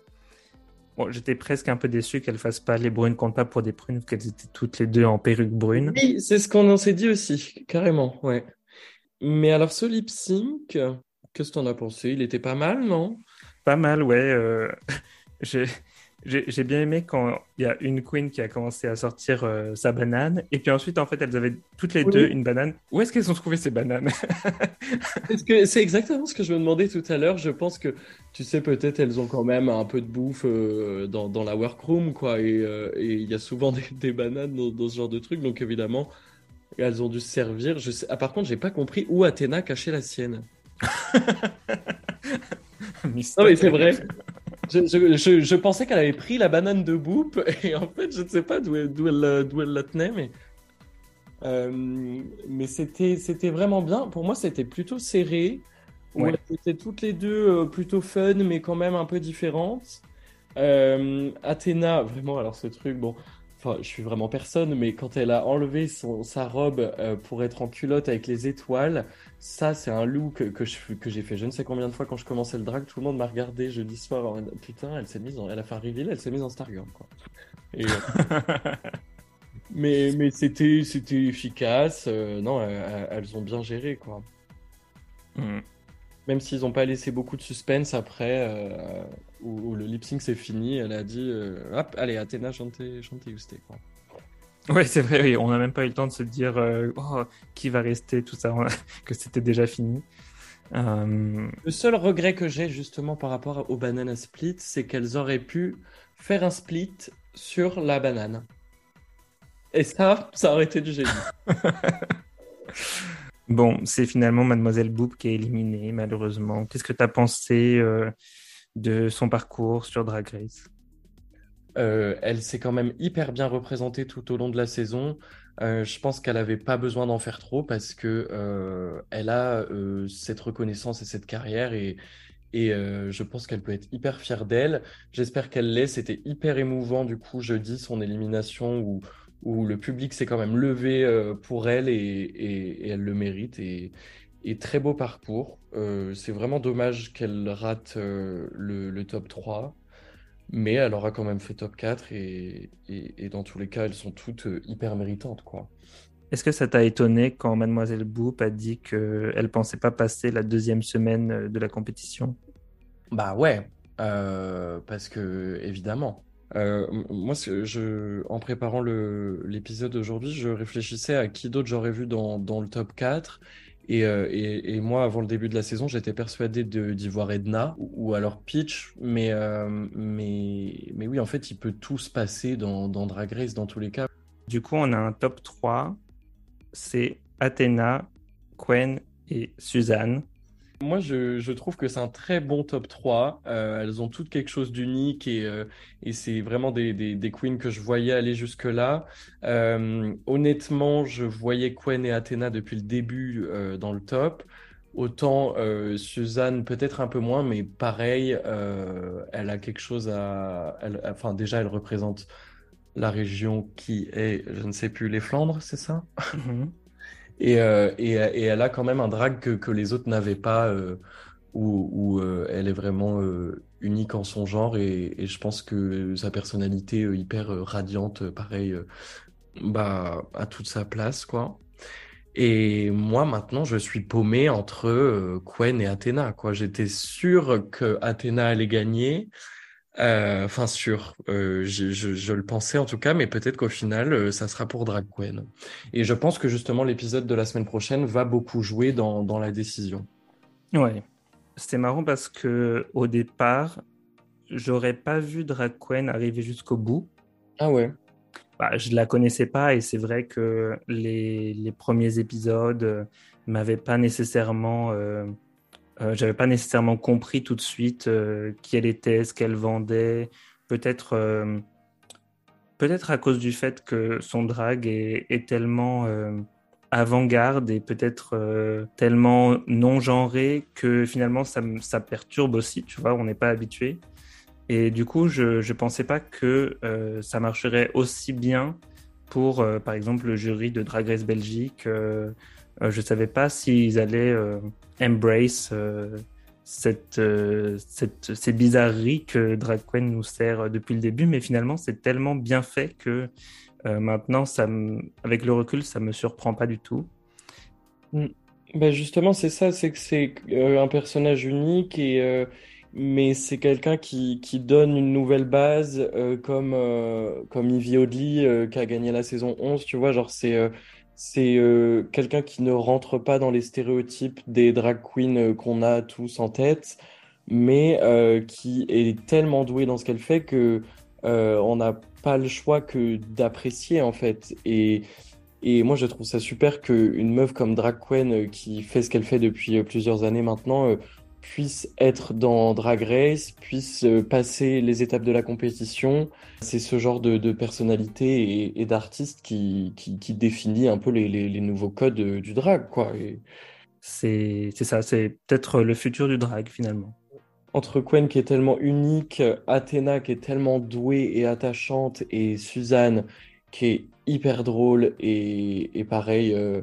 Bon, J'étais presque un peu déçu qu'elles fassent pas les brunes comptent pas pour des prunes, qu'elles étaient toutes les deux en perruque brune. Oui, c'est ce qu'on en s'est dit aussi, carrément, ouais. Mais alors, ce lip sync, Qu'est-ce que t'en as pensé? Il était pas mal, non? Pas mal, ouais. Euh, j'ai bien aimé quand il y a une queen qui a commencé à sortir euh, sa banane, et puis ensuite, en fait, elles avaient toutes les deux une banane. Où est-ce qu'elles ont trouvé ces bananes? C'est exactement ce que je me demandais tout à l'heure. Je pense que, tu sais, peut-être elles ont quand même un peu de bouffe euh, dans, dans, la workroom, quoi, et il y a souvent des, bananes dans, ce genre de truc, donc évidemment, elles ont dû se servir. Je sais... ah, par contre, j'ai pas compris où Athéna cachait la sienne. non, mais c'est vrai. Je, je, je, pensais qu'elle avait pris la banane de Boop et en fait, je ne sais pas d'où elle, elle, elle, la tenait, mais. Euh, mais c'était, c'était vraiment bien. Pour moi, c'était plutôt serré. Ouais. Étaient toutes les deux euh, plutôt fun, mais quand même un peu différentes. Euh, Athéna, vraiment, alors ce truc, bon, enfin, je suis vraiment personne, mais quand elle a enlevé son, sa robe euh, pour être en culotte avec les étoiles, ça, c'est un look que, je, que j'ai fait je ne sais combien de fois quand je commençais le drag. Tout le monde m'a regardé jeudi soir. En... Putain, elle s'est mise en... elle a fait un reveal, elle s'est mise en Stargirl, quoi. Et, mais mais c'était c'était efficace. Euh, non, elles, ont bien géré, quoi. Mm. Même s'ils n'ont pas laissé beaucoup de suspense après, euh, où, le lip sync c'est fini, elle a dit euh, hop, allez, Athéna, chantez, chantez. Quoi. Ouais, c'est vrai, oui. on n'a même pas eu le temps de se dire euh, oh, qui va rester, tout ça, que c'était déjà fini. Le seul regret que j'ai justement par rapport au banana split, c'est qu'elles auraient pu faire un split sur la banane. Et ça, ça aurait été du génie. Bon, c'est finalement Mademoiselle Boop qui est éliminée, malheureusement. Qu'est-ce que tu as pensé euh, de son parcours sur Drag Race? Euh, Elle s'est quand même hyper bien représentée tout au long de la saison. Euh, je pense qu'elle n'avait pas besoin d'en faire trop parce que elle a cette reconnaissance et cette carrière et, je pense qu'elle peut être hyper fière d'elle. J'espère qu'elle l'est. C'était hyper émouvant du coup jeudi son élimination où où le public s'est quand même levé euh, pour elle et, elle le mérite. Et, très beau parcours. Euh, c'est vraiment dommage qu'elle rate euh, le, top 3, mais elle aura quand même fait top 4 et, dans tous les cas, elles sont toutes hyper méritantes. quoi. Est-ce que ça t'a étonné quand Mademoiselle Boop a dit qu'elle pensait pas passer la deuxième semaine de la compétition? Bah ouais, parce que évidemment. Euh, moi, en préparant l'épisode d'aujourd'hui, je réfléchissais à qui d'autre j'aurais vu dans, le top 4. Euh, et, moi, avant le début de la saison, j'étais persuadé d'y voir Edna ou, alors Peach. Mais, euh, mais, oui, en fait, il peut tout se passer dans, dans Drag Race dans tous les cas. Du coup, on a un top 3. C'est Athena, Quen et Suzanne. Moi, je, trouve que c'est un très bon top 3. Euh, elles ont toutes quelque chose d'unique et, euh, c'est vraiment des, queens que je voyais aller jusque-là. Euh, honnêtement, je voyais Quen et Athena depuis le début dans le top. Autant Suzanne, peut-être un peu moins, mais pareil, elle a quelque chose à. enfin, déjà, elle représente la région qui est, je ne sais plus, les Flandres, c'est ça? Mhm. Euh, et, et, elle a quand même un drag que, que les autres n'avaient pas, euh, où, où euh, elle est vraiment unique en son genre. Et, et, je pense que sa personnalité hyper radiante, pareil, bah, a toute sa place, quoi. Et moi, maintenant, je suis paumé entre Quen et Athéna, quoi. J'étais sûr que Athéna allait gagner. Euh, enfin, sûr, euh, je, le pensais en tout cas, mais peut-être qu'au final, euh, ça sera pour Drag Queen. Et je pense que justement, l'épisode de la semaine prochaine va beaucoup jouer dans, dans la décision. Ouais, c'était marrant parce que au départ, j'aurais pas vu Drag Queen arriver jusqu'au bout. Ah ouais. Bah, je la connaissais pas et c'est vrai que les, les premiers épisodes m'avaient pas nécessairement euh, j'avais pas nécessairement compris tout de suite euh, qui elle était, ce qu'elle vendait. Peut-être, euh, peut-être à cause du fait que son drag est, tellement avant-garde et peut-être tellement non genré que finalement ça, ça, perturbe aussi. Tu vois, on n'est pas habitué. Et du coup, je ne pensais pas que ça marcherait aussi bien pour, par exemple, le jury de Drag Race Belgique. Je ne savais pas s'ils allaient embrace euh, cette, euh, cette, ces bizarreries que Drag Queen nous sert depuis le début, mais finalement c'est tellement bien fait que euh, maintenant, ça avec le recul, ça me surprend pas du tout. Ben justement, c'est ça, c'est que c'est un personnage unique et mais c'est quelqu'un qui, qui, donne une nouvelle base comme comme Ivy Odley qui a gagné la saison 11, tu vois, genre c'est c'est euh, quelqu'un qui ne rentre pas dans les stéréotypes des drag queens euh, qu'on a tous en tête, mais euh, qui est tellement douée dans ce qu'elle fait que on n'a pas le choix que d'apprécier en fait. Et, et moi, je trouve ça super qu'une meuf comme drag queen qui fait ce qu'elle fait depuis plusieurs années maintenant puisse être dans Drag Race, puisse euh, passer les étapes de la compétition. C'est ce genre de, personnalité et, d'artiste qui, qui, définit un peu les, nouveaux codes euh, du drag, quoi. C'est ça, c'est peut-être le futur du drag finalement. Entre Quen qui est tellement unique, Athéna qui est tellement douée et attachante, et Suzanne qui est hyper drôle et, et pareil, euh,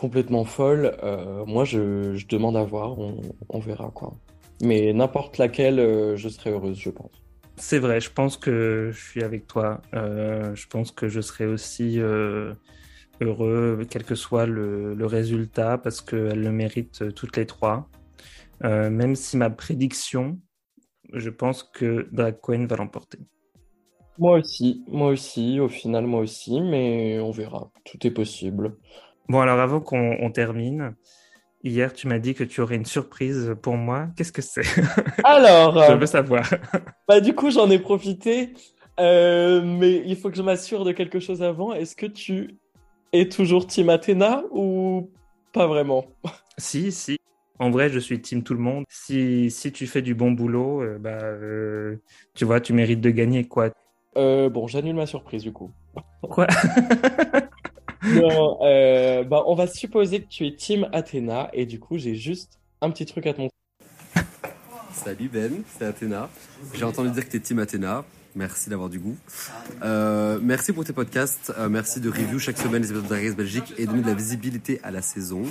complètement folle, euh, moi je, je demande à voir, on, on verra quoi. Mais n'importe laquelle, euh, je serais heureuse, je pense. C'est vrai, je pense que je suis avec toi. Euh, je pense que je serai aussi heureux, quel que soit le, le résultat, parce qu'elles le méritent toutes les trois. Même si ma prédiction, je pense que Drag Queen va l'emporter. Moi aussi, moi aussi, au final, moi aussi, mais on verra. Tout est possible. Bon, alors avant qu'on on termine, hier tu m'as dit que tu aurais une surprise pour moi. Qu'est-ce que c'est? Alors, Je euh, veux savoir. bah du coup, j'en ai profité, euh, mais il faut que je m'assure de quelque chose avant. Est-ce que tu es toujours Team Athéna ou pas vraiment? Si, si. En vrai, je suis team tout le monde. Si, si tu fais du bon boulot, euh, bah, euh, tu vois, tu mérites de gagner, quoi. Euh, bon, j'annule ma surprise du coup. Quoi? Non, euh, bah, on va supposer que tu es Team Athéna et du coup, j'ai juste un petit truc à te montrer. Salut Ben, c'est Athéna. J'ai entendu dire que t'es Team Athéna. Merci d'avoir du goût. Euh, merci pour tes podcasts. Euh, merci de review chaque semaine les épisodes de Race Belgique et donner de la visibilité à la saison.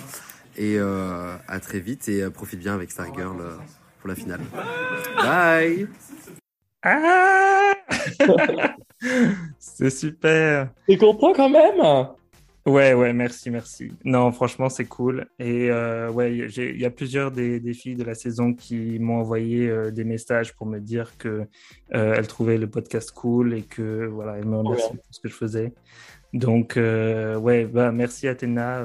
Et euh, à très vite et euh, profite bien avec Stargirl euh, pour la finale. Bye Ah! C'est super. T'es content quand même? Ouais, ouais, merci, merci. Non, franchement, c'est cool. Et euh, ouais, il y a plusieurs des, des filles de la saison qui m'ont envoyé euh, des messages pour me dire que euh, elles trouvaient le podcast cool et que voilà, elles me remerciaient pour ce que je faisais. Donc euh, ouais, bah merci Athéna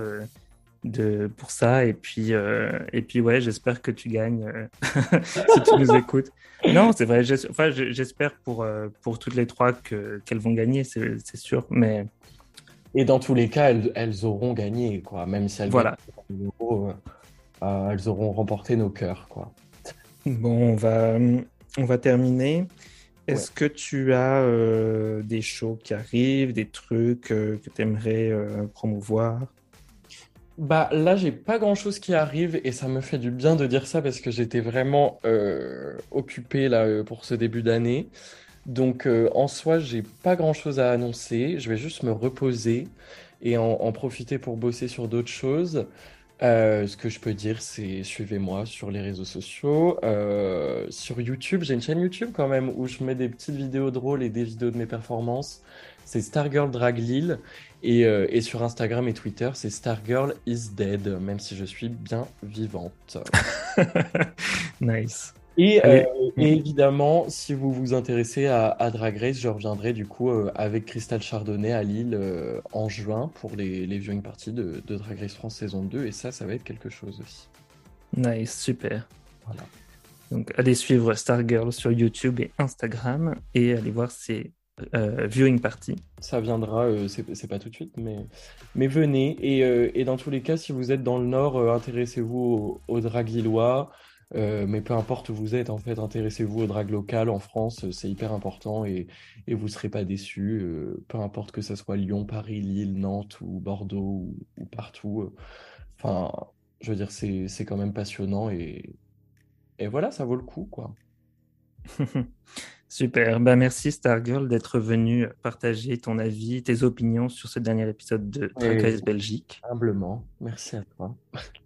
de pour ça et puis et puis ouais, j'espère que tu gagnes si tu nous écoutes. Non, c'est vrai. Enfin, j'espère pour pour toutes les trois que qu'elles vont gagner, c'est c'est sûr. Mais Et dans tous les cas, elles, elles auront gagné, quoi. Même si elles Voilà. euh, euh, elles auront remporté nos cœurs, quoi. Bon, on va, on va terminer. Est-ce que tu as euh, des shows qui arrivent, des trucs euh, que tu aimerais promouvoir? Bah là, j'ai pas grand-chose qui arrive et ça me fait du bien de dire ça parce que j'étais vraiment euh, occupé là euh, pour ce début d'année. Donc euh, en soi, j'ai pas grand-chose à annoncer. Je vais juste me reposer et en, profiter pour bosser sur d'autres choses. Euh, ce que je peux dire, c'est suivez-moi sur les réseaux sociaux. Euh, sur YouTube, j'ai une chaîne YouTube quand même où je mets des petites vidéos drôles et des vidéos de mes performances. C'est Stargirl Drag Lille. Et, euh, et sur Instagram et Twitter, c'est Stargirl is dead, même si je suis bien vivante. Nice. Et, euh, et évidemment, si vous vous intéressez à, à Drag Race, je reviendrai du coup euh, avec Crystal Chardonnay à Lille euh, en juin pour les, les viewing parties de, de Drag Race France saison 2. Et ça, ça va être quelque chose aussi. Nice, super. Voilà. Donc, allez suivre Stargirl sur YouTube et Instagram et allez voir ses viewing parties. Ça viendra, c'est pas tout de suite, mais, mais venez. Et, et dans tous les cas, si vous êtes dans le Nord, intéressez-vous au, au drag lillois. Euh, mais peu importe où vous êtes, en fait, intéressez-vous au drag local en France, euh, c'est hyper important et, et vous serez pas déçus. euh, peu importe que ce soit Lyon, Paris, Lille, Nantes ou Bordeaux ou, ou partout. Enfin, je veux dire, c'est quand même passionnant et, et voilà, ça vaut le coup, quoi. Super. Ben, merci Stargirl d'être venu partager ton avis, tes opinions sur ce dernier épisode de Race Belgique. Humblement, merci à toi.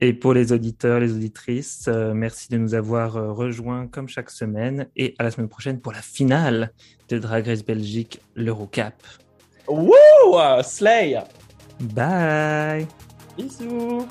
Et pour les auditeurs, les auditrices, euh, merci de nous avoir euh, rejoints comme chaque semaine et à la semaine prochaine pour la finale de Drag Race Belgique, l'Eurocap. Wouh! Slay! Bye Bisous!